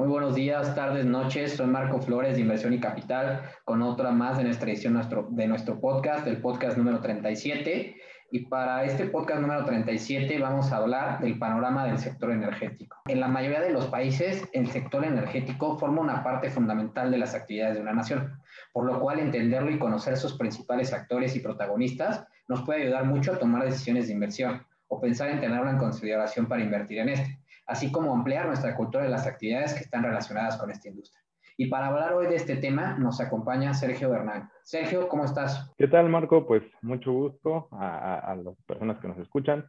Muy buenos días, tardes, noches. Soy Marco Flores de Inversión y Capital con otra más de nuestra edición de nuestro podcast, el podcast número 37. Y para este podcast número 37 vamos a hablar del panorama del sector energético. En la mayoría de los países, el sector energético forma una parte fundamental de las actividades de una nación, por lo cual entenderlo y conocer sus principales actores y protagonistas nos puede ayudar mucho a tomar decisiones de inversión o pensar en tenerlo en consideración para invertir en este así como ampliar nuestra cultura de las actividades que están relacionadas con esta industria. Y para hablar hoy de este tema nos acompaña Sergio Bernal. Sergio, ¿cómo estás? ¿Qué tal, Marco? Pues mucho gusto a, las personas que nos escuchan.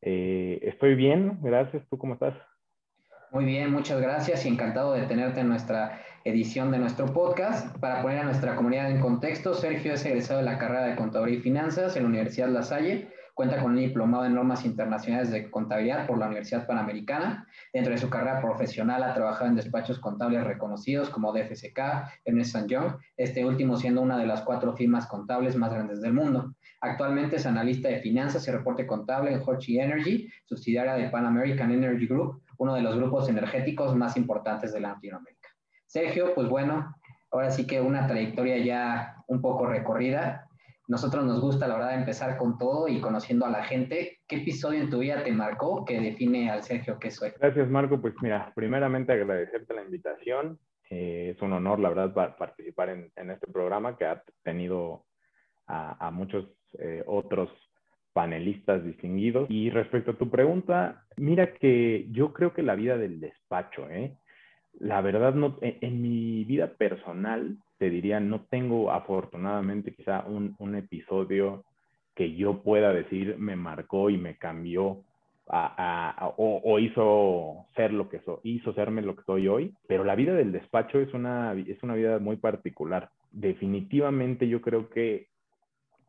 Eh, estoy bien, gracias. ¿Tú cómo estás? Muy bien, muchas gracias y encantado de tenerte en nuestra edición de nuestro podcast. Para poner a nuestra comunidad en contexto, Sergio es egresado de la carrera de Contaduría y Finanzas en la Universidad La Salle Cuenta con un diplomado en normas internacionales de contabilidad por la Universidad Panamericana. Dentro de su carrera profesional ha trabajado en despachos contables reconocidos como DFSK, Ernest Young, este último siendo una de las cuatro firmas contables más grandes del mundo. Actualmente es analista de finanzas y reporte contable en Hochi Energy, subsidiaria de Pan American Energy Group, uno de los grupos energéticos más importantes de Latinoamérica. Sergio, pues bueno, ahora sí que una trayectoria ya un poco recorrida. Nosotros nos gusta, la verdad, empezar con todo y conociendo a la gente. ¿Qué episodio en tu vida te marcó que define al Sergio que soy? Gracias, Marco. Pues mira, primeramente agradecerte la invitación. Eh, es un honor, la verdad, participar en, este programa que ha tenido a, muchos eh, otros panelistas distinguidos. Y respecto a tu pregunta, mira que yo creo que la vida del despacho, ¿eh? La verdad, no, en mi vida personal, te diría, no tengo afortunadamente quizá un, un episodio que yo pueda decir me marcó y me cambió a, o, hizo ser lo que hizo serme lo que soy hoy, pero la vida del despacho es una, es una vida muy particular. Definitivamente yo creo que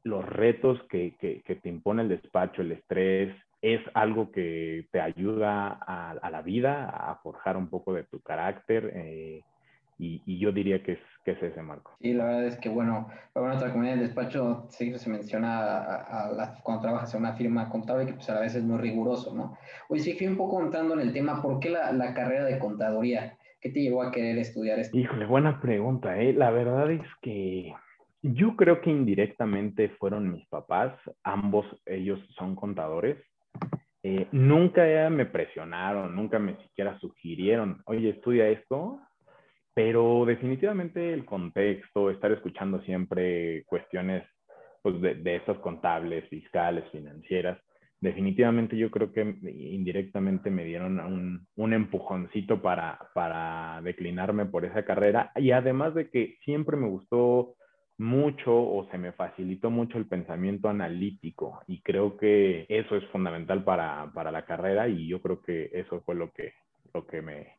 los retos que, que, que te impone el despacho, el estrés, es algo que te ayuda a, a, la vida, a forjar un poco de tu carácter, eh, y, yo diría que es, que es ese marco. Sí, la verdad es que, bueno, para nuestra comunidad de despacho sí se menciona a, cuando trabajas en una firma contable que pues a la vez es muy riguroso, ¿no? Hoy sí fui un poco contando en el tema, ¿por qué la, la carrera de contaduría? ¿Qué te llevó a querer estudiar esto? Híjole, buena pregunta, ¿eh? La verdad es que yo creo que indirectamente fueron mis papás, ambos ellos son contadores. Eh, nunca me presionaron, nunca me siquiera sugirieron, oye, estudia esto, pero definitivamente el contexto, estar escuchando siempre cuestiones pues, de, de estas contables, fiscales, financieras, definitivamente yo creo que indirectamente me dieron un, un empujoncito para, para declinarme por esa carrera. Y además de que siempre me gustó mucho o se me facilitó mucho el pensamiento analítico y creo que eso es fundamental para, para la carrera y yo creo que eso fue lo que, lo que me,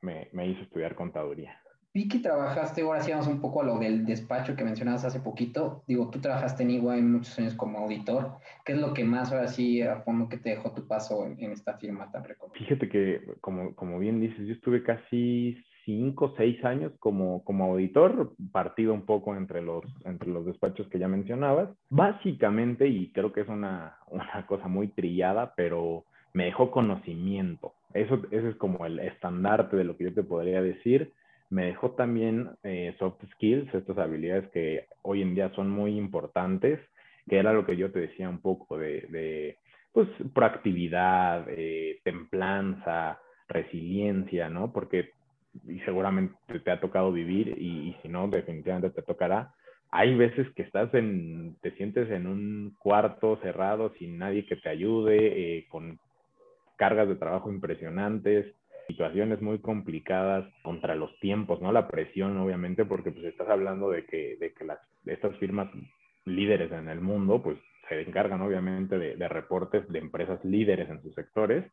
me, me hizo estudiar contaduría. Vi que trabajaste, ahora sí vamos un poco a lo del despacho que mencionabas hace poquito. Digo, tú trabajaste en EY muchos años como auditor. ¿Qué es lo que más ahora sí a fondo que te dejó tu paso en, esta firma tan reconocida? Fíjate que, como, como bien dices, yo estuve casi cinco, seis años como, como auditor, partido un poco entre los, entre los despachos que ya mencionabas. Básicamente, y creo que es una, una cosa muy trillada, pero me dejó conocimiento. Eso, ese es como el estandarte de lo que yo te podría decir. Me dejó también eh, soft skills, estas habilidades que hoy en día son muy importantes, que era lo que yo te decía un poco de, de pues, proactividad, eh, templanza, resiliencia, ¿no? Porque y seguramente te ha tocado vivir y, si no, definitivamente te tocará. Hay veces que estás en, te sientes en un cuarto cerrado sin nadie que te ayude, eh, con cargas de trabajo impresionantes, situaciones muy complicadas contra los tiempos, ¿no? La presión, obviamente, porque pues estás hablando de que, de que las, estas firmas líderes en el mundo, pues se encargan obviamente de, de reportes de empresas líderes en sus sectores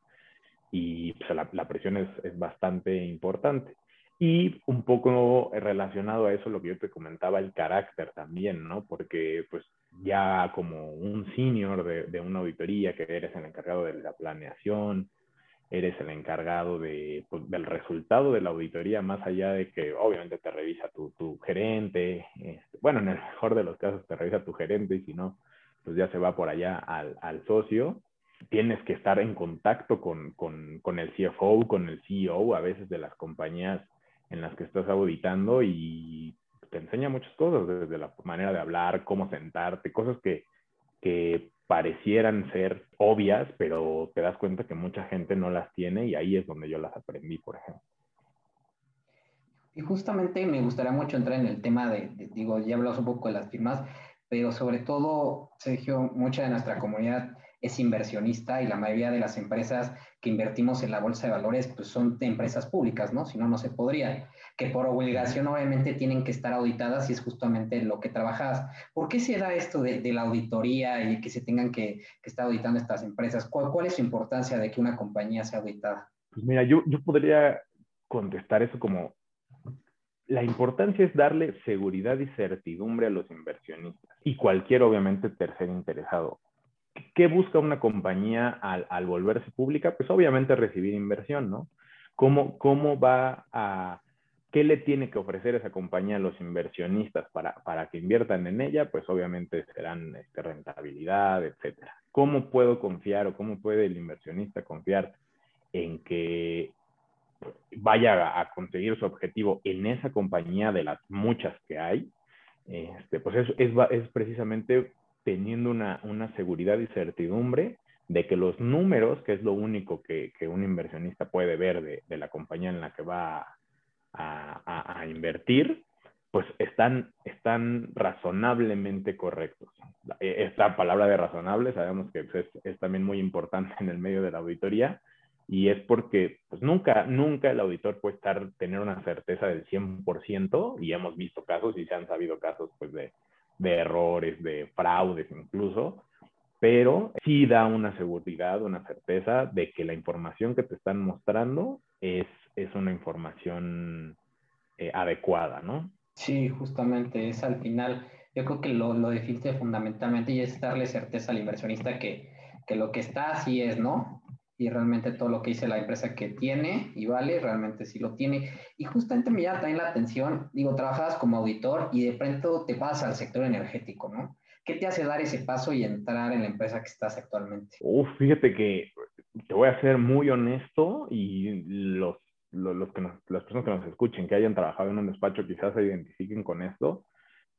y pues, la, la, presión es, es, bastante importante. Y un poco relacionado a eso, lo que yo te comentaba, el carácter también, ¿no? Porque pues ya como un senior de, de, una auditoría, que eres el encargado de la planeación, eres el encargado de, pues, del resultado de la auditoría, más allá de que obviamente te revisa tu, tu gerente, este, bueno, en el mejor de los casos te revisa tu gerente y si no, pues ya se va por allá al, al socio. Tienes que estar en contacto con, con, con, el CFO, con el CEO, a veces de las compañías en las que estás auditando y te enseña muchas cosas, desde la manera de hablar, cómo sentarte, cosas que, que parecieran ser obvias, pero te das cuenta que mucha gente no las tiene y ahí es donde yo las aprendí, por ejemplo. Y justamente me gustaría mucho entrar en el tema de, digo, ya hablamos un poco de las firmas, pero sobre todo, Sergio, mucha de nuestra comunidad es inversionista y la mayoría de las empresas que invertimos en la bolsa de valores pues son empresas públicas, ¿no? Si no, no se podría. Que por obligación obviamente tienen que estar auditadas y es justamente lo que trabajas. ¿Por qué se da esto de, la auditoría y que se tengan que, estar auditando estas empresas? ¿Cuál, es su importancia de que una compañía sea auditada? Pues mira, yo, yo podría contestar eso como la importancia es darle seguridad y certidumbre a los inversionistas y cualquier, obviamente, tercer interesado. ¿Qué busca una compañía al, volverse pública? Pues obviamente recibir inversión, ¿no? ¿Cómo, ¿Cómo va a, qué le tiene que ofrecer esa compañía a los inversionistas para, para que inviertan en ella? Pues obviamente serán este, rentabilidad, etcétera. ¿Cómo puedo confiar o cómo puede el inversionista confiar en que vaya a conseguir su objetivo en esa compañía de las muchas que hay? Este, pues es, es, es precisamente teniendo una, una seguridad y certidumbre de que los números, que es lo único que, que un inversionista puede ver de, de, la compañía en la que va a, a, invertir, pues están, están razonablemente correctos. E, esta palabra de razonable sabemos que es, es, también muy importante en el medio de la auditoría y es porque pues nunca, nunca el auditor puede estar, tener una certeza del 100% y hemos visto casos y se han sabido casos pues de de errores, de fraudes incluso, pero sí da una seguridad, una certeza de que la información que te están mostrando es, es una información eh, adecuada, ¿no? Sí, justamente es al final, yo creo que lo, lo fundamentalmente y es darle certeza al inversionista que, que lo que está así es, ¿no? Y realmente todo lo que dice la empresa que tiene y vale, realmente sí lo tiene. Y justamente me llama también la atención, digo, trabajas como auditor y de pronto te pasas al sector energético, ¿no? ¿Qué te hace dar ese paso y entrar en la empresa que estás actualmente? Uf, fíjate que te voy a ser muy honesto y los, los, que las personas que nos escuchen, que hayan trabajado en un despacho, quizás se identifiquen con esto,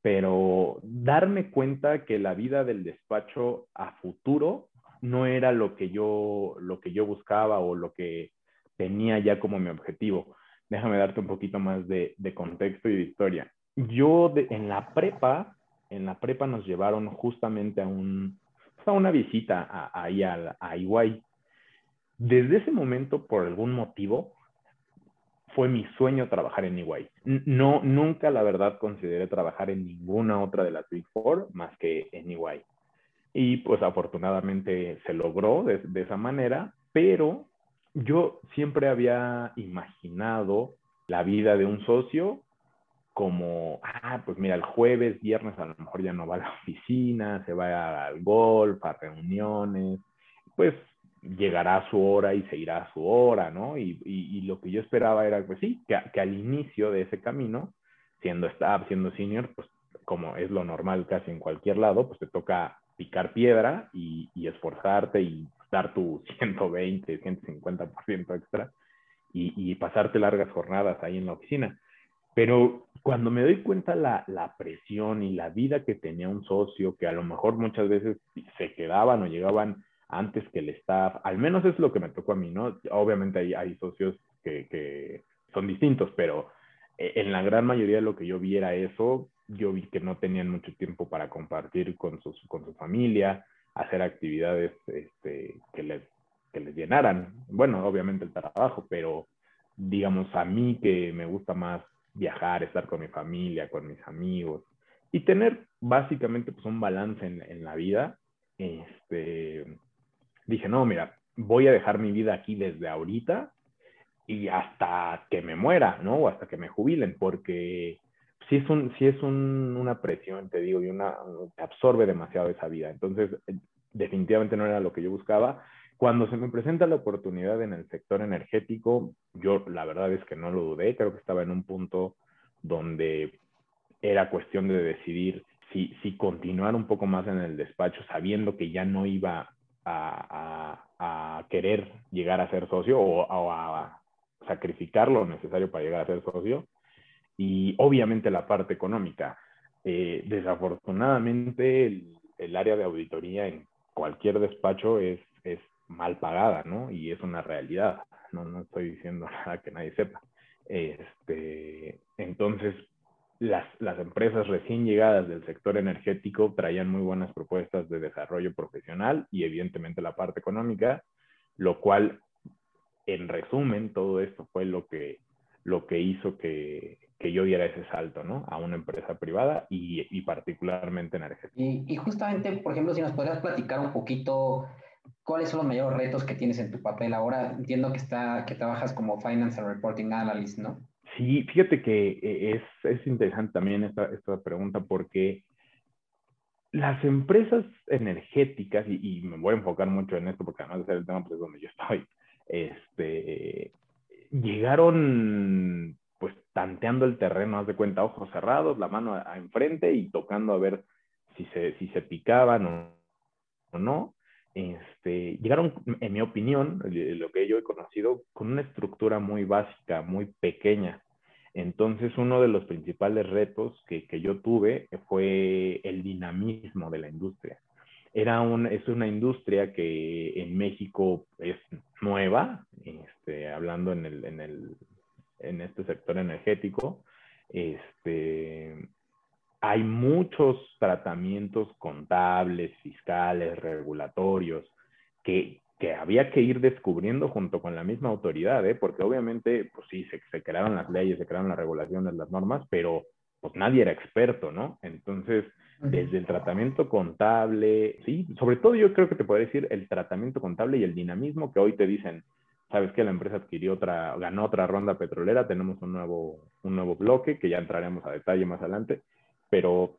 pero darme cuenta que la vida del despacho a futuro no era lo que yo, lo que yo buscaba o lo que tenía ya como mi objetivo. Déjame darte un poquito más de, contexto y de historia. Yo en la prepa, en la prepa nos llevaron justamente a, un, a una visita ahí a, a Iguay. Desde ese momento, por algún motivo, fue mi sueño trabajar en Iguay. No, nunca, la verdad, consideré trabajar en ninguna otra de las Big Four más que en Iguay. Y pues afortunadamente se logró de, esa manera, pero yo siempre había imaginado la vida de un socio como, ah, pues mira, el jueves, viernes a lo mejor ya no va a la oficina, se va al golf, a reuniones, pues llegará a su hora y se irá a su hora, ¿no? Y, y, lo que yo esperaba era, pues sí, que, que, al inicio de ese camino, siendo staff, siendo senior, pues como es lo normal casi en cualquier lado, pues te toca picar piedra y, esforzarte y dar tu 120, 150% extra y, y pasarte largas jornadas ahí en la oficina. Pero cuando me doy cuenta la, la, presión y la vida que tenía un socio, que a lo mejor muchas veces se quedaban o llegaban antes que el staff, al menos es lo que me tocó a mí, ¿no? Obviamente hay, hay socios que, que son distintos, pero eh, en la gran mayoría de lo que yo vi era eso, yo vi que no tenían mucho tiempo para compartir con, sus, con su familia, hacer actividades este, que, les, que les llenaran. Bueno, obviamente el trabajo, pero digamos a mí que me gusta más viajar, estar con mi familia, con mis amigos y tener básicamente pues, un balance en, en la vida, este, dije, no, mira, voy a dejar mi vida aquí desde ahorita y hasta que me muera, ¿no? O hasta que me jubilen, porque sí es, un, es un, una presión, te digo, y una, absorbe demasiado esa vida. Entonces, eh, definitivamente no era lo que yo buscaba. Cuando se me presenta la oportunidad en el sector energético, yo la verdad es que no lo dudé, creo que estaba en un punto donde era cuestión de decidir si, si continuar un poco más en el despacho, sabiendo que ya no iba a, querer llegar a ser socio o, a sacrificar lo necesario para llegar a ser socio. Y obviamente la parte económica. Eh, desafortunadamente el, área de auditoría en cualquier despacho es, es mal pagada, ¿no? Y es una realidad. No, no estoy diciendo nada que nadie sepa. Este, entonces, las, las, empresas recién llegadas del sector energético traían muy buenas propuestas de desarrollo profesional y evidentemente la parte económica, lo cual, en resumen, todo esto fue lo que, lo que hizo que, que yo diera ese salto, ¿no? A una empresa privada y, y particularmente energética. Y, y, justamente, por ejemplo, si nos podrías platicar un poquito cuáles son los mayores retos que tienes en tu papel ahora. Entiendo que, está, que trabajas como Finance and Reporting Analyst, ¿no? Sí, fíjate que eh, es, es interesante también esta, esta, pregunta porque las empresas energéticas, y, y, me voy a enfocar mucho en esto porque además de ser el tema pues, donde yo estoy, este, llegaron tanteando el terreno, haz de cuenta, ojos cerrados, la mano a, enfrente y tocando a ver si se, si se picaban o, o no. Este, llegaron, en mi opinión, lo que yo he conocido, con una estructura muy básica, muy pequeña. Entonces, uno de los principales retos que, que yo tuve fue el dinamismo de la industria. Era un, es una industria que en México es nueva, este, hablando en, el, en, el, en este sector energético. Este, hay muchos tratamientos contables, fiscales, regulatorios, que, que había que ir descubriendo junto con la misma autoridad, ¿eh? porque obviamente, pues sí, se, se, crearon las leyes, se crearon las regulaciones, las normas, pero pues nadie era experto, ¿no? Entonces, desde el tratamiento contable, sí, sobre todo yo creo que te puedo decir el tratamiento contable y el dinamismo que hoy te dicen, sabes que la empresa adquirió otra, ganó otra ronda petrolera, tenemos un nuevo, un nuevo bloque que ya entraremos a detalle más adelante, pero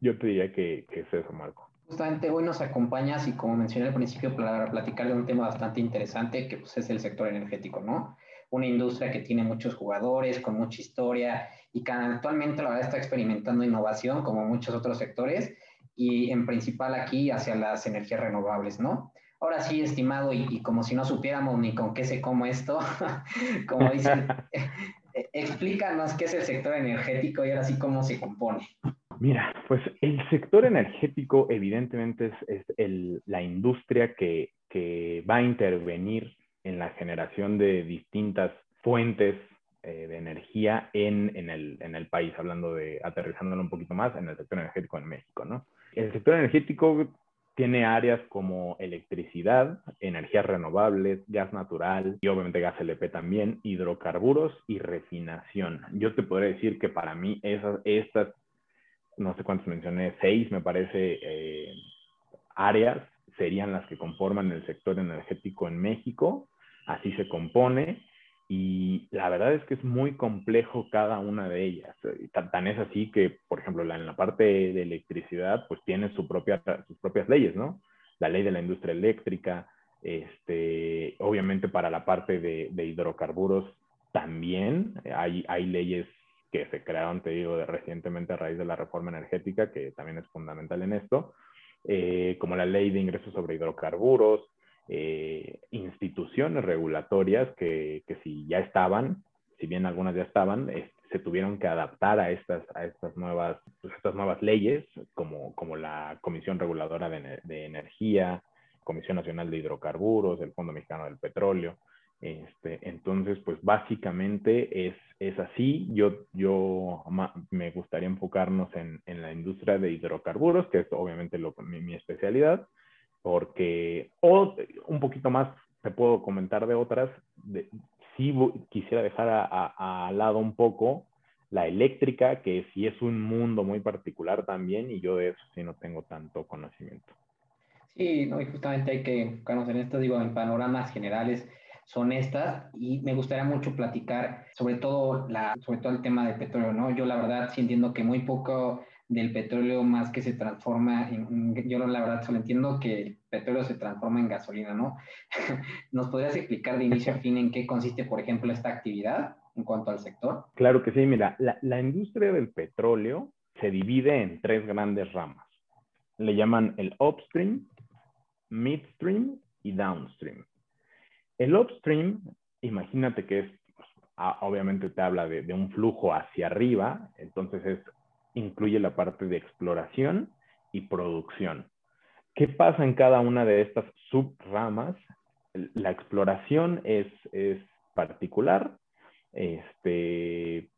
yo te diría que, que es eso, Marco. Justamente hoy nos acompañas y como mencioné al principio para platicar de un tema bastante interesante que pues, es el sector energético, ¿no? Una industria que tiene muchos jugadores, con mucha historia y que actualmente la verdad está experimentando innovación como muchos otros sectores y en principal aquí hacia las energías renovables, ¿no? Ahora sí, estimado, y, y como si no supiéramos ni con qué se come esto, como dicen, Eh, explícanos qué es el sector energético y ahora sí cómo se compone. Mira, pues el sector energético evidentemente es, el, la industria que, que, va a intervenir en la generación de distintas fuentes eh, de energía en, en, el, en, el, país, hablando de, aterrizándolo un poquito más, en el sector energético en México, ¿no? El sector energético tiene áreas como electricidad, energías renovables, gas natural y obviamente gas LP también, hidrocarburos y refinación. Yo te podría decir que para mí esas, estas, no sé cuántas mencioné, seis me parece, eh, áreas serían las que conforman el sector energético en México. Así se compone y la verdad es que es muy complejo cada una de ellas. Tan, es así que, por ejemplo, en la parte de electricidad, pues tiene su propia, sus propias leyes, ¿no? La ley de la industria eléctrica, este, obviamente para la parte de, de hidrocarburos también hay, hay leyes que se crearon, te digo, recientemente a raíz de la reforma energética, que también es fundamental en esto, eh, como la ley de ingresos sobre hidrocarburos, eh, instituciones regulatorias que, que, si ya estaban, si bien algunas ya estaban, se tuvieron que adaptar a estas, a estas, nuevas, pues estas nuevas leyes, como, como la Comisión Reguladora de, de, Energía, Comisión Nacional de Hidrocarburos, el Fondo Mexicano del Petróleo. Este, entonces, pues básicamente es, es así. Yo, yo me gustaría enfocarnos en, en, la industria de hidrocarburos, que es obviamente lo, mi, especialidad porque, un poquito más te puedo comentar de otras, de, sí quisiera dejar al lado un poco la eléctrica, que sí es un mundo muy particular también, y yo de eso sí no tengo tanto conocimiento. Sí, no, y justamente hay que enfocarnos en esto, digo, en panoramas generales son estas, y me gustaría mucho platicar sobre todo, la, sobre todo el tema del petróleo, ¿no? Yo la verdad sí entiendo que muy poco del petróleo más que se transforma en, yo la verdad solo entiendo que el petróleo se transforma en gasolina, ¿no? ¿Nos podrías explicar de inicio a fin en qué consiste, por ejemplo, esta actividad en cuanto al sector? Claro que sí, mira, la, la industria del petróleo se divide en tres grandes ramas. Le llaman el upstream, midstream y downstream. El upstream, imagínate que es, obviamente te habla de, un flujo hacia arriba, entonces es, incluye la parte de exploración y producción. ¿Qué pasa en cada una de estas subramas? La exploración es, es particular, este,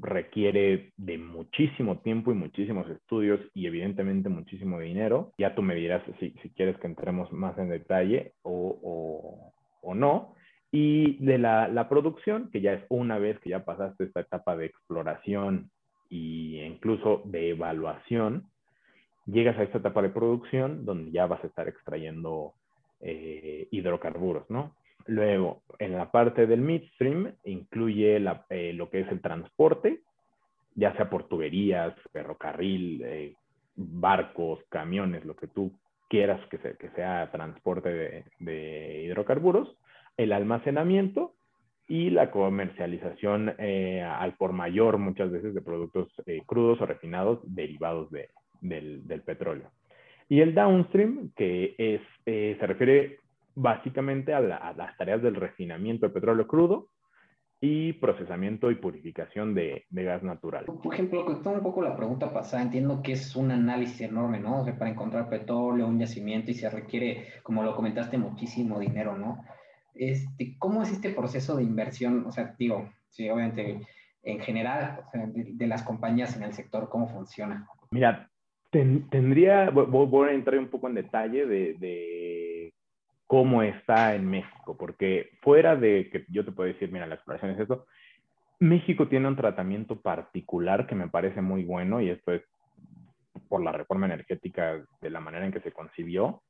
requiere de muchísimo tiempo y muchísimos estudios y evidentemente muchísimo dinero. Ya tú me dirás si, si quieres que entremos más en detalle o, o, no. Y de la, la, producción, que ya es una vez que ya pasaste esta etapa de exploración e incluso de evaluación, llegas a esta etapa de producción donde ya vas a estar extrayendo eh, hidrocarburos, ¿no? Luego, en la parte del midstream, incluye eh, lo que es el transporte, ya sea por tuberías, ferrocarril, eh, barcos, camiones, lo que tú quieras que, sea transporte de, hidrocarburos, el almacenamiento y la comercialización eh, al por mayor muchas veces de productos crudos o refinados derivados del, del, petróleo. Y el downstream, que es, se refiere básicamente a, las tareas del refinamiento de petróleo crudo y procesamiento y purificación de, gas natural. Por ejemplo, con un poco la pregunta pasada, entiendo que es un análisis enorme, ¿no? O sea, para encontrar petróleo, un yacimiento y se requiere, como lo comentaste, muchísimo dinero, ¿no? Este, ¿Cómo es este proceso de inversión? O sea, digo, sí, obviamente, en general, de, las compañías en el sector, ¿cómo funciona? Mira, tendría, voy, a entrar un poco en detalle de cómo está en México, porque fuera de que yo te puedo decir, mira, la exploración es eso, México tiene un tratamiento particular que me parece muy bueno y esto es por la reforma energética de la manera en que se concibió,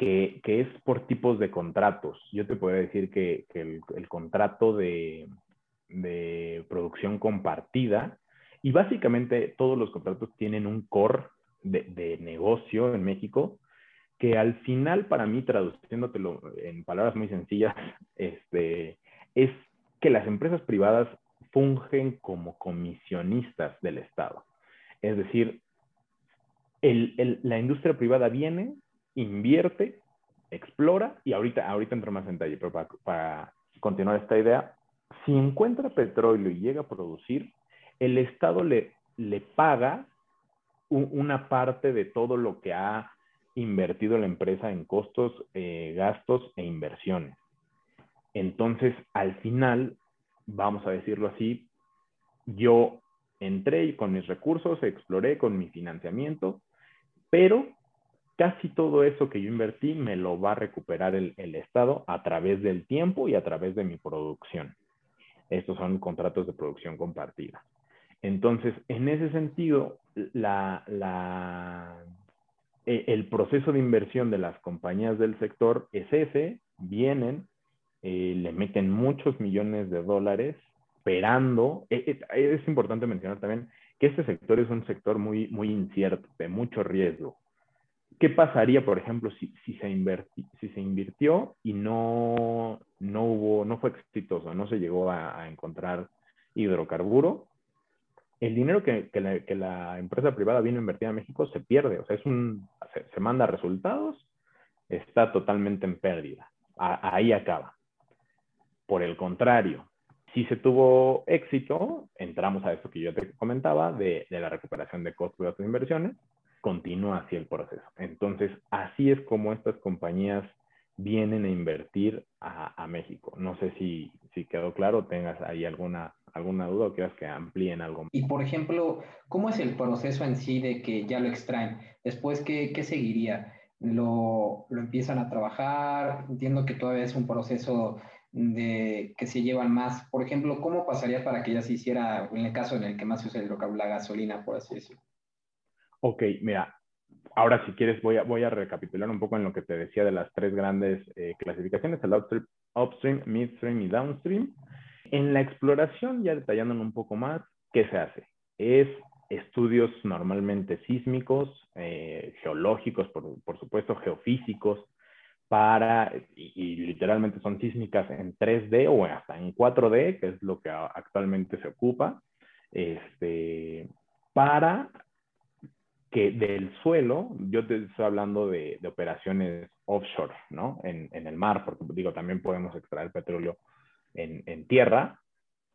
que, que es por tipos de contratos. Yo te puedo decir que, que el, el, contrato de, de producción compartida y básicamente todos los contratos tienen un core de, de negocio en México que al final para mí, traduciéndotelo en palabras muy sencillas, este, es que las empresas privadas fungen como comisionistas del Estado. Es decir, la industria privada viene, invierte, explora, y ahorita, ahorita entro más en detalle, pero para, continuar esta idea, si encuentra petróleo y llega a producir, el Estado le, le paga una parte de todo lo que ha invertido la empresa en costos, eh, gastos e inversiones. Entonces, al final, vamos a decirlo así, yo entré con mis recursos, exploré con mi financiamiento, pero casi todo eso que yo invertí me lo va a recuperar el, Estado a través del tiempo y a través de mi producción. Estos son contratos de producción compartida. Entonces, en ese sentido, la, eh, el proceso de inversión de las compañías del sector es ese, vienen, eh, le meten muchos millones de dólares, esperando, eh, es importante mencionar también que este sector es un sector muy, muy incierto, de mucho riesgo. ¿Qué pasaría, por ejemplo, si, si, se, si se invirtió y no, no, hubo, no fue exitoso, no se llegó a, a encontrar hidrocarburo? el dinero que, la, empresa privada vino a invertir a México se pierde, o sea, es un, se, manda resultados, está totalmente en pérdida. ahí acaba. Por el contrario, si se tuvo éxito, entramos a esto que yo te comentaba de, la recuperación de costos de otras inversiones, continúa así el proceso. Entonces, así es como estas compañías vienen a invertir a, México. No sé si, si quedó claro, tengas ahí alguna alguna duda o quieras que amplíen algo. Y por ejemplo, ¿cómo es el proceso en sí de que ya lo extraen? Después, ¿qué, qué seguiría? ¿Lo, ¿Lo, empiezan a trabajar? Entiendo que todavía es un proceso de que se llevan más. Por ejemplo, ¿cómo pasaría para que ya se hiciera, en el caso en el que más se usa el la gasolina, por así decirlo? Ok, mira, ahora si quieres voy a, voy a recapitular un poco en lo que te decía de las tres grandes eh, clasificaciones, el upstream, midstream y downstream. En la exploración, ya detallándolo un poco más, ¿qué se hace? Es estudios normalmente sísmicos, eh, geológicos, por, supuesto, geofísicos, para, y, literalmente son sísmicas en 3D o hasta en 4D, que es lo que actualmente se ocupa, este, para que del suelo, yo te estoy hablando de, operaciones offshore, ¿no? En, el mar, porque digo, también podemos extraer petróleo en, tierra,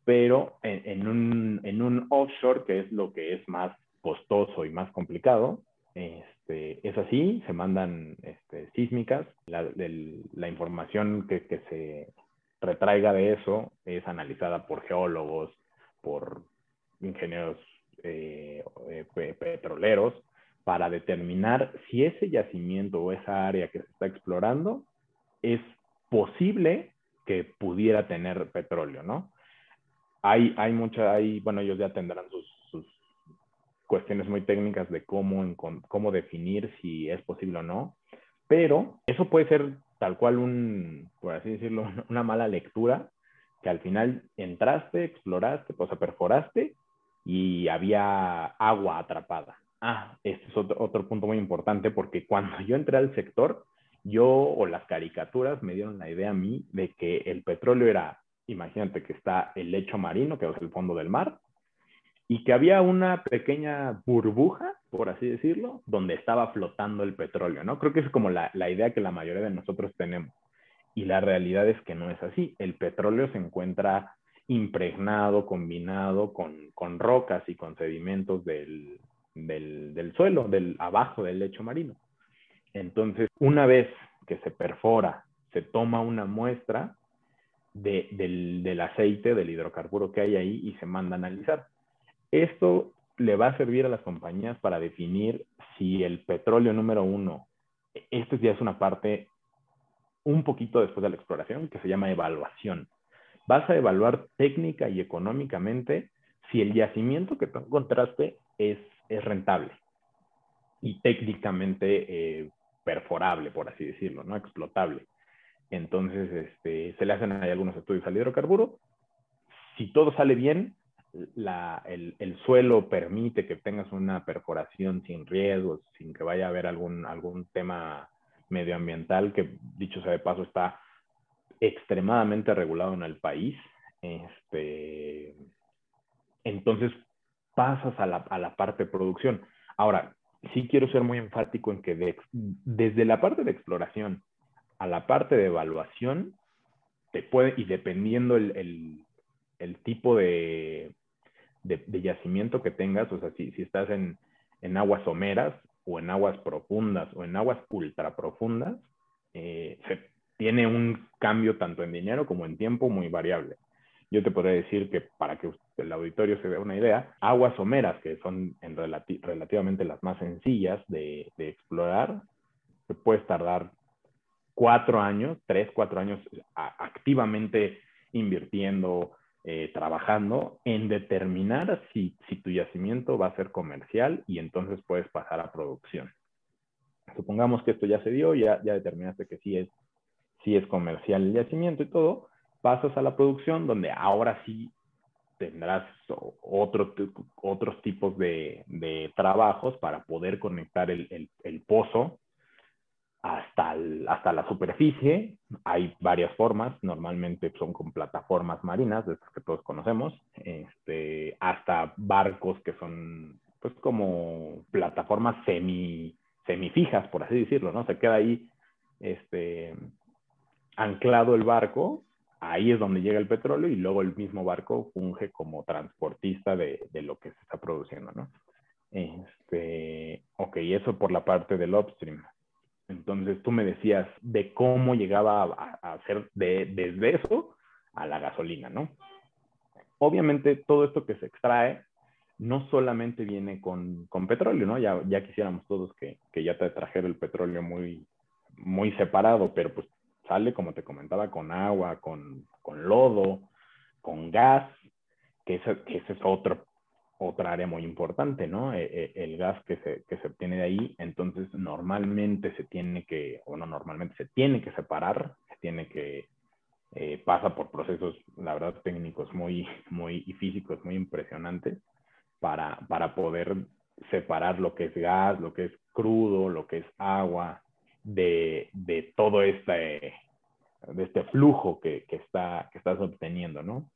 pero en, un, offshore, que es lo que es más costoso y más complicado, este, es así, se mandan este, sísmicas, la, información que, se retraiga de eso es analizada por geólogos, por ingenieros eh, eh, petroleros, para determinar si ese yacimiento o esa área que se está explorando es posible que pudiera tener petróleo, ¿no? Hay, hay mucha, bueno, ellos ya tendrán sus, cuestiones muy técnicas de cómo, cómo definir si es posible o no, pero eso puede ser tal cual un, por así decirlo, una mala lectura, que al final entraste, exploraste, pues perforaste y había agua atrapada. Ah, este es otro, otro punto muy importante porque cuando yo entré al sector, yo o las caricaturas me dieron la idea a mí de que el petróleo era, imagínate que está el lecho marino, que es el fondo del mar, y que había una pequeña burbuja, por así decirlo, donde estaba flotando el petróleo, ¿no? Creo que es como la, la, idea que la mayoría de nosotros tenemos. Y la realidad es que no es así. El petróleo se encuentra impregnado, combinado con, con rocas y con sedimentos del, del, del, suelo, del abajo del lecho marino. Entonces, una vez que se perfora, se toma una muestra de, del, del aceite, del hidrocarburo que hay ahí y se manda a analizar esto le va a servir a las compañías para definir si el petróleo número uno, esto ya es una parte un poquito después de la exploración, que se llama evaluación. Vas a evaluar técnica y económicamente si el yacimiento que tú encontraste es, es rentable y técnicamente eh, perforable, por así decirlo, ¿no? Explotable. Entonces, este, se le hacen ahí algunos estudios al hidrocarburo. Si todo sale bien, el, suelo permite que tengas una perforación sin riesgos, sin que vaya a haber algún, algún tema medioambiental que, dicho sea de paso, está extremadamente regulado en el país. Este, entonces pasas a la, a la parte de producción. Ahora, sí quiero ser muy enfático en que desde la parte de exploración a la parte de evaluación, te puede, y dependiendo el, el tipo de, de, yacimiento que tengas, o sea, si, si estás en, en, aguas someras o en aguas profundas o en aguas ultra profundas, eh, se tiene un cambio tanto en dinero como en tiempo muy variable. Yo te podría decir que para que el auditorio se dé una idea, aguas someras, que son en relativamente las más sencillas de, explorar, se puedes tardar cuatro años, tres, cuatro años activamente invirtiendo, eh, trabajando en determinar si, si tu yacimiento va a ser comercial y entonces puedes pasar a producción. Supongamos que esto ya se dio, ya, ya determinaste que sí es, sí es comercial el yacimiento y todo, pasas a la producción donde ahora sí tendrás otro, otros tipos de, trabajos para poder conectar el, el, el pozo hasta, hasta la superficie. Hay varias formas, normalmente son con plataformas marinas, de estas que todos conocemos, este, hasta barcos que son pues como plataformas semi, semifijas, por así decirlo, ¿no? Se queda ahí este, anclado el barco, ahí es donde llega el petróleo y luego el mismo barco funge como transportista de, de lo que se está produciendo, ¿no? Este, ok, eso por la parte del upstream. Entonces tú me decías de cómo llegaba a, a ser de, desde eso a la gasolina, ¿no? Obviamente todo esto que se extrae no solamente viene con, con petróleo, ¿no? Ya, ya quisiéramos todos que, que, ya te trajera el petróleo muy, muy separado, pero pues sale, como te comentaba, con agua, con, con lodo, con gas, que ese, que ese es otro otra área muy importante, ¿no? E, e, el gas que se, que se obtiene de ahí, entonces normalmente se tiene que, o no normalmente, se tiene que separar, se tiene que, eh, pasa por procesos, la verdad, técnicos muy, muy, y físicos muy impresionantes para, para poder separar lo que es gas, lo que es crudo, lo que es agua, de, de todo este, de este flujo que, que, está, que estás obteniendo, ¿no?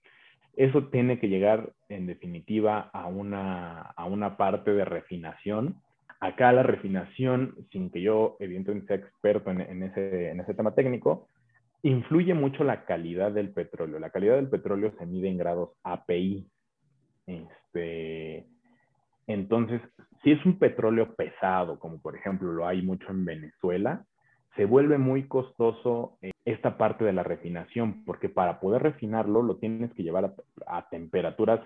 Eso tiene que llegar en definitiva a una, a una parte de refinación Acá la refinación, sin que yo evidentemente sea experto en, ese, en ese tema técnico, influye mucho la calidad del petróleo. La calidad del petróleo se mide en grados API. Este, entonces, si es un petróleo pesado, como por ejemplo lo hay mucho en Venezuela, se vuelve muy costoso eh, esta parte de la refinación, porque para poder refinarlo lo tienes que llevar a, temperaturas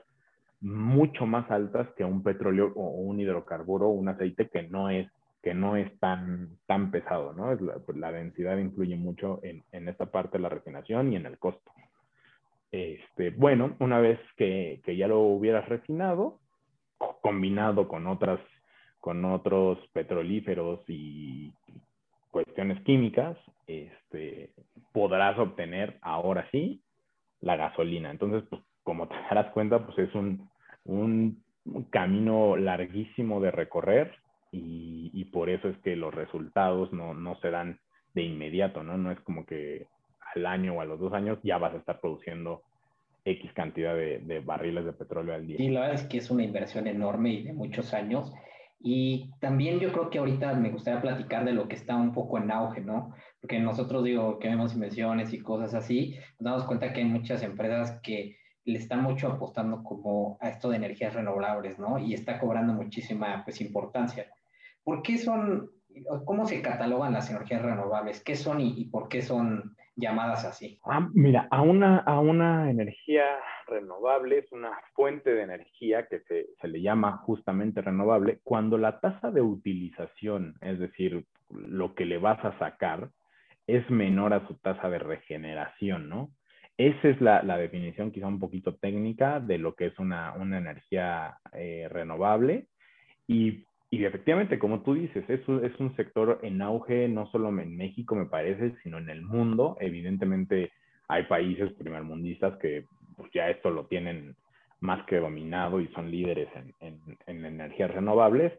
mucho más altas que un petróleo o un hidrocarburo o un aceite que no es que no es tan, tan pesado, ¿no? Es la, pues, densidad influye mucho en, esta parte de la refinación y en el costo. Este, bueno, una vez que ya lo hubieras refinado, combinado con otras con otros petrolíferos y cuestiones químicas, este, podrás obtener ahora sí la gasolina. Entonces, pues, como te darás cuenta, pues es un, un camino larguísimo de recorrer y, y, por eso es que los resultados no, no se dan de inmediato, ¿no? No es como que al año o a los dos años ya vas a estar produciendo X cantidad de, de barriles de petróleo al día. Sí, la verdad es que es una inversión enorme y de muchos años y también yo creo que ahorita me gustaría platicar de lo que está un poco en auge, ¿no? Porque nosotros digo que vemos inversiones y cosas así, nos damos cuenta que hay muchas empresas que le están mucho apostando como a esto de energías renovables, ¿no? Y está cobrando muchísima pues importancia. ¿Por qué son, cómo se catalogan las energías renovables? ¿Qué son y por qué son llamadas así? Ah, mira, a una, a una energía renovable es una fuente de energía que se, se, le llama justamente renovable cuando la tasa de utilización, es decir, lo que le vas a sacar, es menor a su tasa de regeneración, ¿no? Esa es la, la definición quizá un poquito técnica de lo que es una, una energía eh, renovable. Y y efectivamente, como tú dices, es un, es un sector en auge, no solo en México, me parece, sino en el mundo. Evidentemente, hay países primermundistas que pues, ya esto lo tienen más que dominado y son líderes en, en, energías renovables.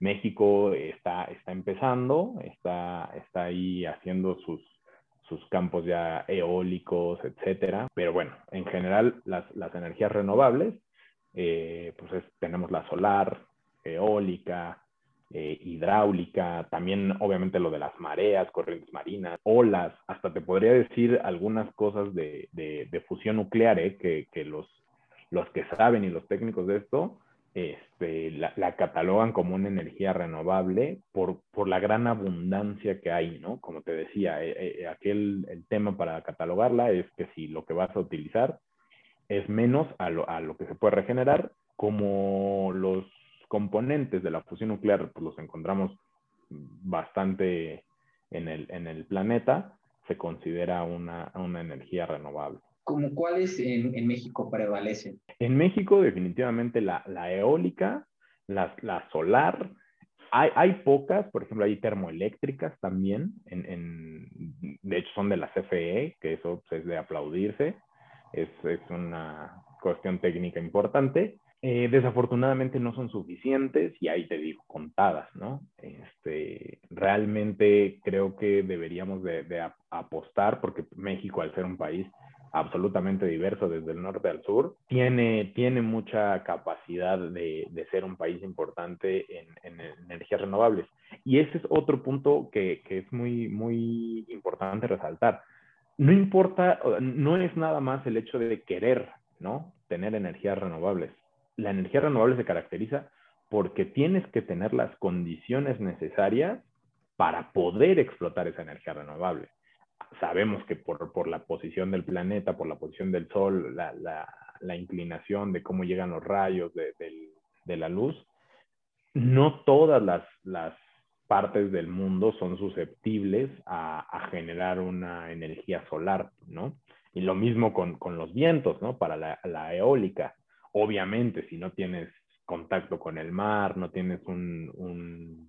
México está, está empezando, está, está ahí haciendo sus, sus campos ya eólicos, etcétera. Pero bueno, en general, las, las energías renovables, eh, pues tenemos la solar, eólica, eh, hidráulica, también obviamente lo de las mareas, corrientes marinas, olas, hasta te podría decir algunas cosas de, de, fusión nuclear, eh, que, que, los, los que saben y los técnicos de esto este, la, la, catalogan como una energía renovable por, por, la gran abundancia que hay, ¿no? Como te decía, eh, aquel el tema para catalogarla es que si lo que vas a utilizar es menos a lo, a lo que se puede regenerar, como los componentes de la fusión nuclear pues, los encontramos bastante en el, en el planeta, se considera una, una energía renovable. ¿Cómo cuáles en, en, México prevalecen? En México definitivamente la, la eólica, la, la solar, hay, hay, pocas, por ejemplo, hay termoeléctricas también, en, en, de hecho son de la CFE, que eso pues, es de aplaudirse, es, es una cuestión técnica importante. Eh, desafortunadamente no son suficientes y ahí te digo, contadas, ¿no? Este, realmente creo que deberíamos de, apostar porque México, al ser un país absolutamente diverso desde el norte al sur, tiene, tiene mucha capacidad de, de ser un país importante en, en, energías renovables. Y ese es otro punto que, que es muy, muy importante resaltar. No importa, no es nada más el hecho de querer, ¿no? Tener energías renovables la energía renovable se caracteriza porque tienes que tener las condiciones necesarias para poder explotar esa energía renovable. Sabemos que por, por la posición del planeta, por la posición del sol, la, la, inclinación de cómo llegan los rayos de, de, de la luz, no todas las, las, partes del mundo son susceptibles a, a, generar una energía solar, ¿no? Y lo mismo con, con los vientos, ¿no? Para la, la eólica Obviamente, si no tienes contacto con el mar, no tienes un, un,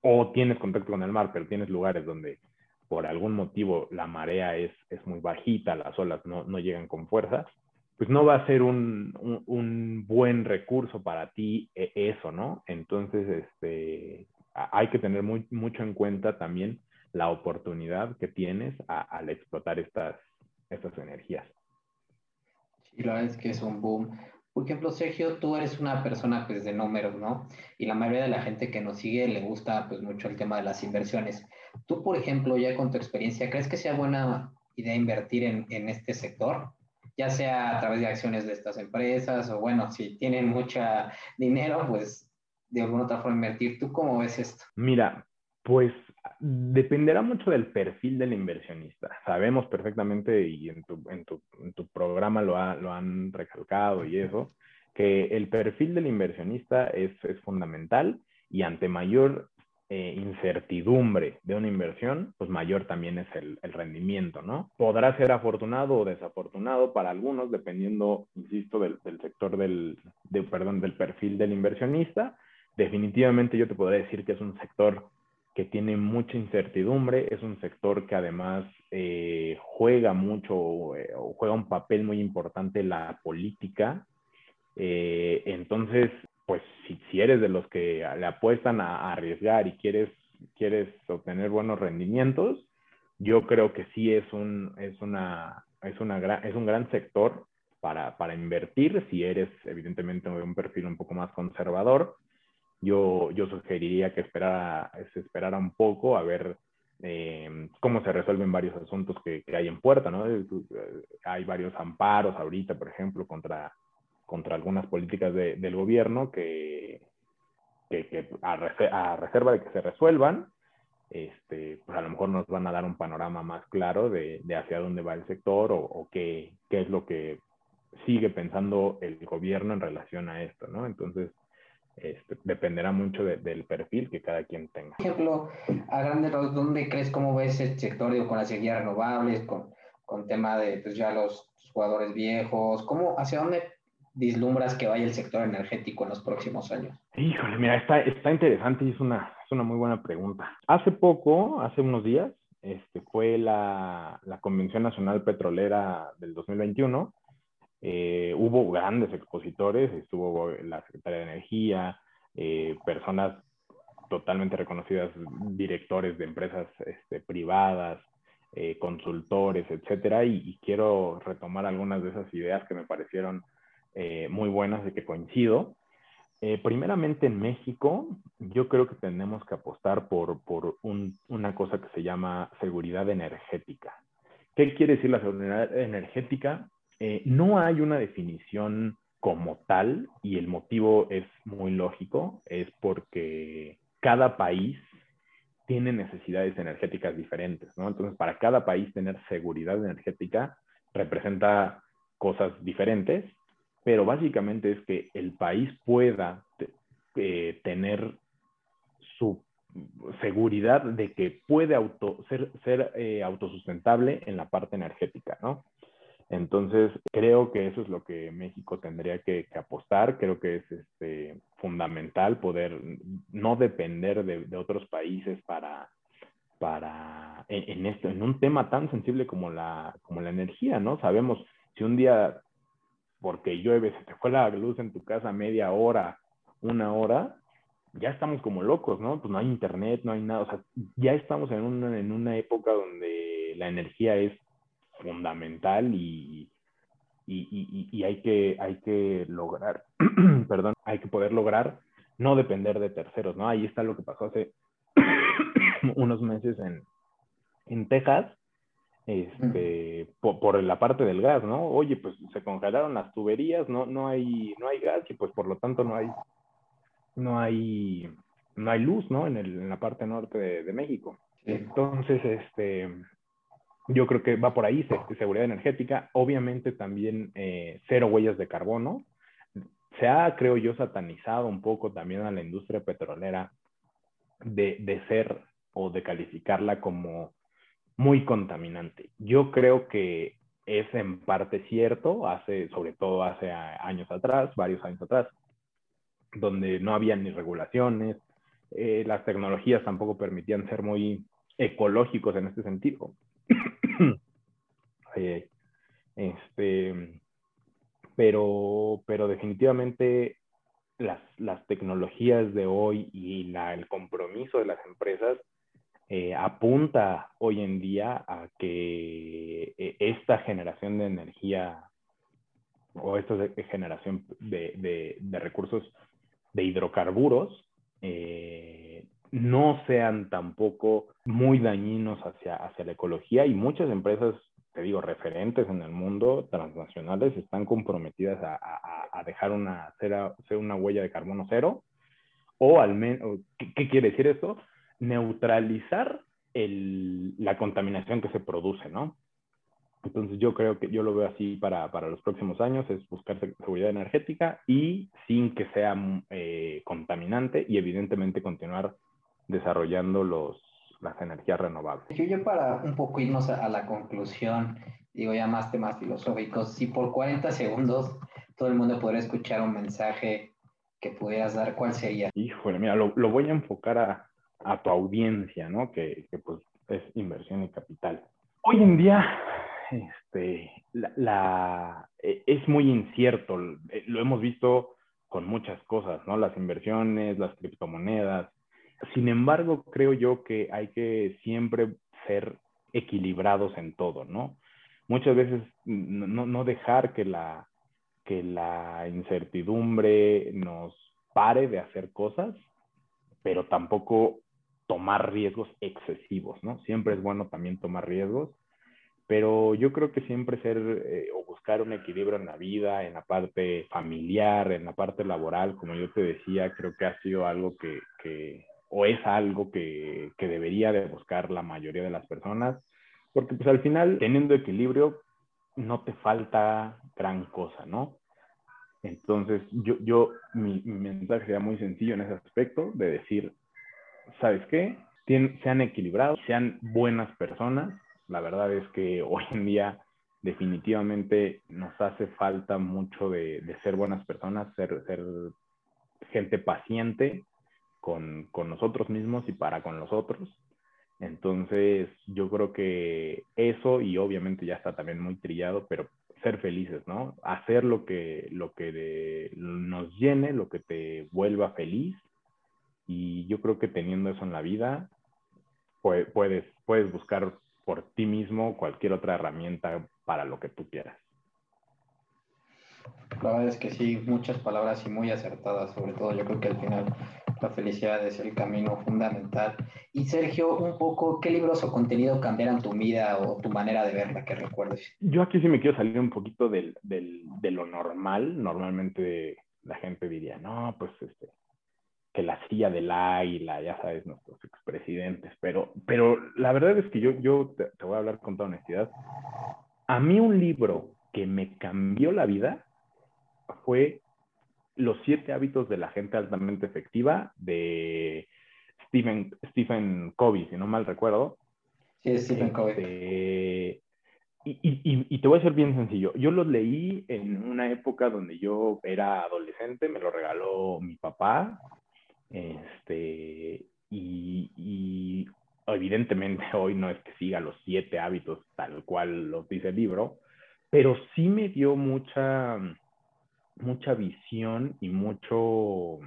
o tienes contacto con el mar, pero tienes lugares donde por algún motivo la marea es, es muy bajita, las olas no, no, llegan con fuerza, pues no va a ser un, un, buen recurso para ti e, eso, ¿no? Entonces, este, hay que tener muy, mucho en cuenta también la oportunidad que tienes al explotar estas, estas energías. Y la verdad es que es un boom Por ejemplo, Sergio, tú eres una persona pues de números, ¿no? Y la mayoría de la gente que nos sigue le gusta pues mucho el tema de las inversiones. Tú, por ejemplo, ya con tu experiencia, ¿crees que sea buena idea invertir en, en este sector? Ya sea a través de acciones de estas empresas o bueno, si tienen mucho dinero, pues de alguna otra forma invertir. ¿Tú cómo ves esto? Mira, pues dependerá mucho del perfil del inversionista. Sabemos perfectamente, y en tu, en tu, en tu programa lo, ha, lo, han recalcado y eso, que el perfil del inversionista es, es fundamental y ante mayor eh, incertidumbre de una inversión, pues mayor también es el, el, rendimiento, ¿no? Podrá ser afortunado o desafortunado para algunos, dependiendo, insisto, del, del sector del, de, perdón, del perfil del inversionista. Definitivamente yo te podría decir que es un sector que tiene mucha incertidumbre, es un sector que además eh, juega mucho eh, o juega un papel muy importante la política. Eh, entonces, pues si, eres de los que le apuestan a, arriesgar y quieres, quieres obtener buenos rendimientos, yo creo que sí es un, es una, es una es un gran sector para, para invertir si eres evidentemente de un perfil un poco más conservador yo, yo sugeriría que esperara, se esperara un poco a ver eh, cómo se resuelven varios asuntos que, que, hay en puerta, ¿no? Eh, hay varios amparos ahorita, por ejemplo, contra, contra algunas políticas de, del gobierno que, que, a, a, reserva de que se resuelvan, este, pues a lo mejor nos van a dar un panorama más claro de, de hacia dónde va el sector o, o qué, qué es lo que sigue pensando el gobierno en relación a esto, ¿no? Entonces, este, dependerá mucho de, del perfil que cada quien tenga. Por ejemplo, a grandes rasgos, ¿dónde crees cómo ves el sector digo, con las energías renovables, con, con tema de pues, ya los jugadores viejos? ¿Cómo, ¿Hacia dónde vislumbras que vaya el sector energético en los próximos años? Híjole, mira, está, está interesante y es una, es una muy buena pregunta. Hace poco, hace unos días, este, fue la, la Convención Nacional Petrolera del 2021 eh, hubo grandes expositores, estuvo la Secretaría de Energía, eh, personas totalmente reconocidas, directores de empresas este, privadas, eh, consultores, etcétera, y, y, quiero retomar algunas de esas ideas que me parecieron muy buenas de que coincido. Primeramente en México, yo creo que tenemos que apostar por, por un, una cosa que se llama seguridad energética. ¿Qué quiere decir la seguridad energética? Eh, no hay una definición como tal y el motivo es muy lógico, es porque cada país tiene necesidades energéticas diferentes, ¿no? Entonces, para cada país tener seguridad energética representa cosas diferentes, pero básicamente es que el país pueda eh, tener su seguridad de que puede ser eh, autosustentable en la parte energética, ¿no? Entonces, creo que eso es lo que México tendría que, apostar. Creo que es este, fundamental poder no depender de, de otros países para, para en, en, esto, en un tema tan sensible como la, como la energía, ¿no? Sabemos, si un día, porque llueve, se te fue la luz en tu casa media hora, una hora, ya estamos como locos, ¿no? Pues no hay internet, no hay nada, o sea, ya estamos en una, en una época donde la energía es fundamental y, y, y, y, hay, que, hay que lograr, perdón, hay que poder lograr no depender de terceros, ¿no? Ahí está lo que pasó hace unos meses en, en Texas, este, por, por, la parte del gas, ¿no? Oye, pues se congelaron las tuberías, no, no hay, no hay gas y pues por lo tanto no hay, no hay, no hay luz, ¿no? En, el, en la parte norte de, de México. Entonces, este, yo creo que va por ahí, seguridad energética, obviamente también eh, cero huellas de carbono. Se ha, creo yo, satanizado un poco también a la industria petrolera de, de ser o de calificarla como muy contaminante. Yo creo que es en parte cierto, hace, sobre todo hace años atrás, varios años atrás, donde no había ni regulaciones, eh, las tecnologías tampoco permitían ser muy ecológicos en este sentido. este, pero, pero definitivamente las, las, tecnologías de hoy y la, el compromiso de las empresas eh, apunta hoy en día a que eh, esta generación de energía o esto de generación de, recursos de hidrocarburos eh, no sean tampoco muy dañinos hacia, hacia la ecología y muchas empresas, te digo, referentes en el mundo, transnacionales, están comprometidas a, dejar una, hacer, una huella de carbono cero o al menos, ¿qué, quiere decir esto? Neutralizar la contaminación que se produce, ¿no? Entonces yo creo que yo lo veo así para, para los próximos años, es buscar seguridad energética y sin que sea eh, contaminante y evidentemente continuar desarrollando los, las energías renovables. Yo, yo para un poco irnos a, la conclusión, digo ya más temas filosóficos, si por 40 segundos todo el mundo podría escuchar un mensaje que pudieras dar, ¿cuál sería? Híjole, mira, lo, lo voy a enfocar a, a tu audiencia, ¿no? Que, que pues es inversión y capital. Hoy en día este, la, e, es muy incierto. Eh, lo hemos visto con muchas cosas, ¿no? Las inversiones, las criptomonedas. Sin embargo, creo yo que hay que siempre ser equilibrados en todo, ¿no? Muchas veces no, no dejar que la, que la incertidumbre nos pare de hacer cosas, pero tampoco tomar riesgos excesivos, ¿no? Siempre es bueno también tomar riesgos pero yo creo que siempre ser eh, o buscar un equilibrio en la vida, en la parte familiar, en la parte laboral, como yo te decía, creo que ha sido algo que, que o es algo que, que, debería de buscar la mayoría de las personas, porque pues al final, teniendo equilibrio, no te falta gran cosa, ¿no? Entonces, yo, yo mi, mi mensaje sería muy sencillo en ese aspecto, de decir, ¿sabes qué? sean equilibrados, sean buenas personas, la verdad es que hoy en día definitivamente nos hace falta mucho de, ser buenas personas, ser, ser gente paciente con, nosotros mismos y para con los otros. Entonces, yo creo que eso, y obviamente ya está también muy trillado, pero ser felices, ¿no? Hacer lo que, lo que nos llene, lo que te vuelva feliz. Y yo creo que teniendo eso en la vida, puedes, puedes buscar por ti mismo cualquier otra herramienta para lo que tú quieras. La verdad es que sí, muchas palabras y muy acertadas, sobre todo yo creo que al final la felicidad es el camino fundamental. Y Sergio, un poco, ¿qué libros o contenido cambiaron tu vida o tu manera de verla que recuerdes? Yo aquí sí me quiero salir un poquito del, del, de lo normal. Normalmente la gente diría, no, pues este, que la silla del águila, ya sabes, nuestros expresidentes, pero, pero la verdad es que yo, yo te, voy a hablar con toda honestidad. A mí un libro que me cambió la vida fue Los siete hábitos de la gente altamente efectiva de Stephen, Stephen Covey, si no mal recuerdo. Sí, Stephen Covey. Este, y, y, y, te voy a ser bien sencillo. Yo los leí en una época donde yo era adolescente, me lo regaló mi papá este, y, evidentemente hoy no es que siga los siete hábitos tal cual los dice el libro, pero sí me dio mucha, mucha visión y mucho,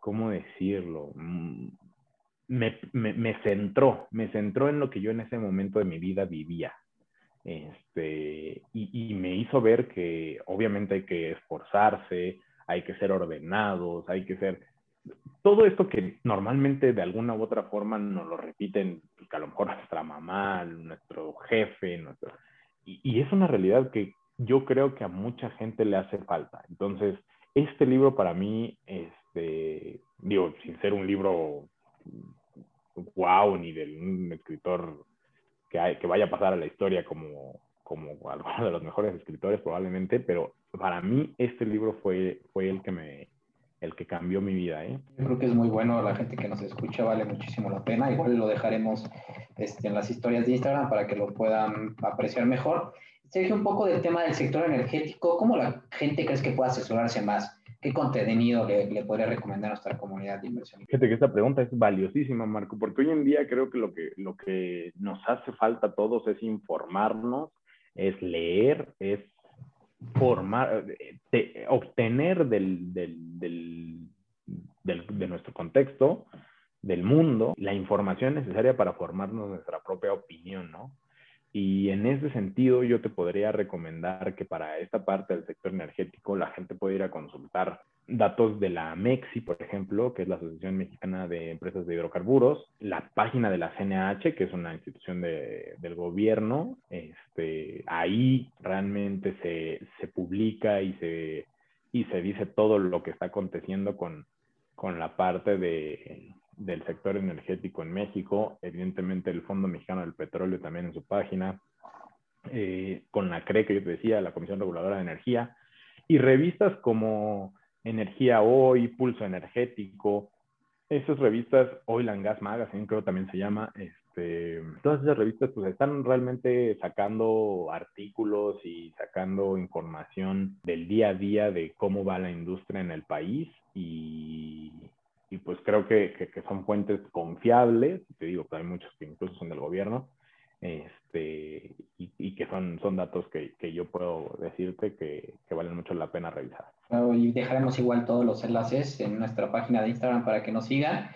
¿cómo decirlo? Mm, me, me, centró, me centró en lo que yo en ese momento de mi vida vivía. Este, y, y me hizo ver que obviamente hay que esforzarse, hay que ser ordenados, hay que ser todo esto que normalmente de alguna u otra forma nos lo repiten, pues, que a lo mejor nuestra mamá, nuestro jefe, nuestro... Y, es una realidad que yo creo que a mucha gente le hace falta. Entonces, este libro para mí, este, digo, sin ser un libro wow, ni de un escritor que, hay, que vaya a pasar a la historia como, como alguno de los mejores escritores probablemente, pero para mí este libro fue, fue el que me, el que cambió mi vida. ¿eh? Yo creo que es muy bueno, la gente que nos escucha vale muchísimo la pena. Igual lo dejaremos este, en las historias de Instagram para que lo puedan apreciar mejor. Sergio, un poco del tema del sector energético, ¿cómo la gente crees que puede asesorarse más? ¿Qué contenido le, le podría recomendar a nuestra comunidad de inversión? Fíjate que esta pregunta es valiosísima, Marco, porque hoy en día creo que lo que, lo que nos hace falta a todos es informarnos, es leer, es formar, de, obtener del, del, del, de nuestro contexto, del mundo, la información necesaria para formarnos nuestra propia opinión, ¿no? Y en ese sentido, yo te podría recomendar que para esta parte del sector energético la gente puede ir a consultar datos de la MEXI, por ejemplo, que es la Asociación Mexicana de Empresas de Hidrocarburos, la página de la CNH, que es una institución de, del gobierno. Este, ahí realmente se, se publica y se, y se dice todo lo que está aconteciendo con, con la parte de, del sector energético en México, evidentemente el Fondo Mexicano del Petróleo también en su página, eh, con la CRE que yo te decía, la Comisión Reguladora de Energía, y revistas como Energía Hoy, Pulso Energético, esas revistas, Oil and Gas Magazine creo también se llama, este, todas esas revistas pues están realmente sacando artículos y sacando información del día a día de cómo va la industria en el país y y pues creo que, que, son fuentes confiables, te digo que hay muchos que incluso son del gobierno, este, y, y que son, son datos que, que yo puedo decirte que, que, valen mucho la pena revisar. y dejaremos igual todos los enlaces en nuestra página de Instagram para que nos sigan.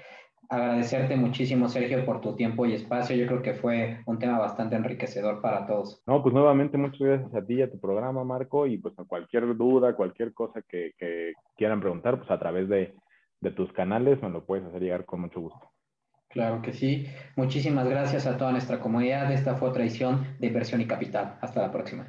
Agradecerte muchísimo, Sergio, por tu tiempo y espacio. Yo creo que fue un tema bastante enriquecedor para todos. No, pues nuevamente muchas gracias a ti y a tu programa, Marco, y pues cualquier duda, cualquier cosa que, que quieran preguntar, pues a través de, de tus canales, me lo puedes hacer llegar con mucho gusto. Claro que sí. Muchísimas gracias a toda nuestra comunidad. Esta fue otra edición de Inversión y Capital. Hasta la próxima.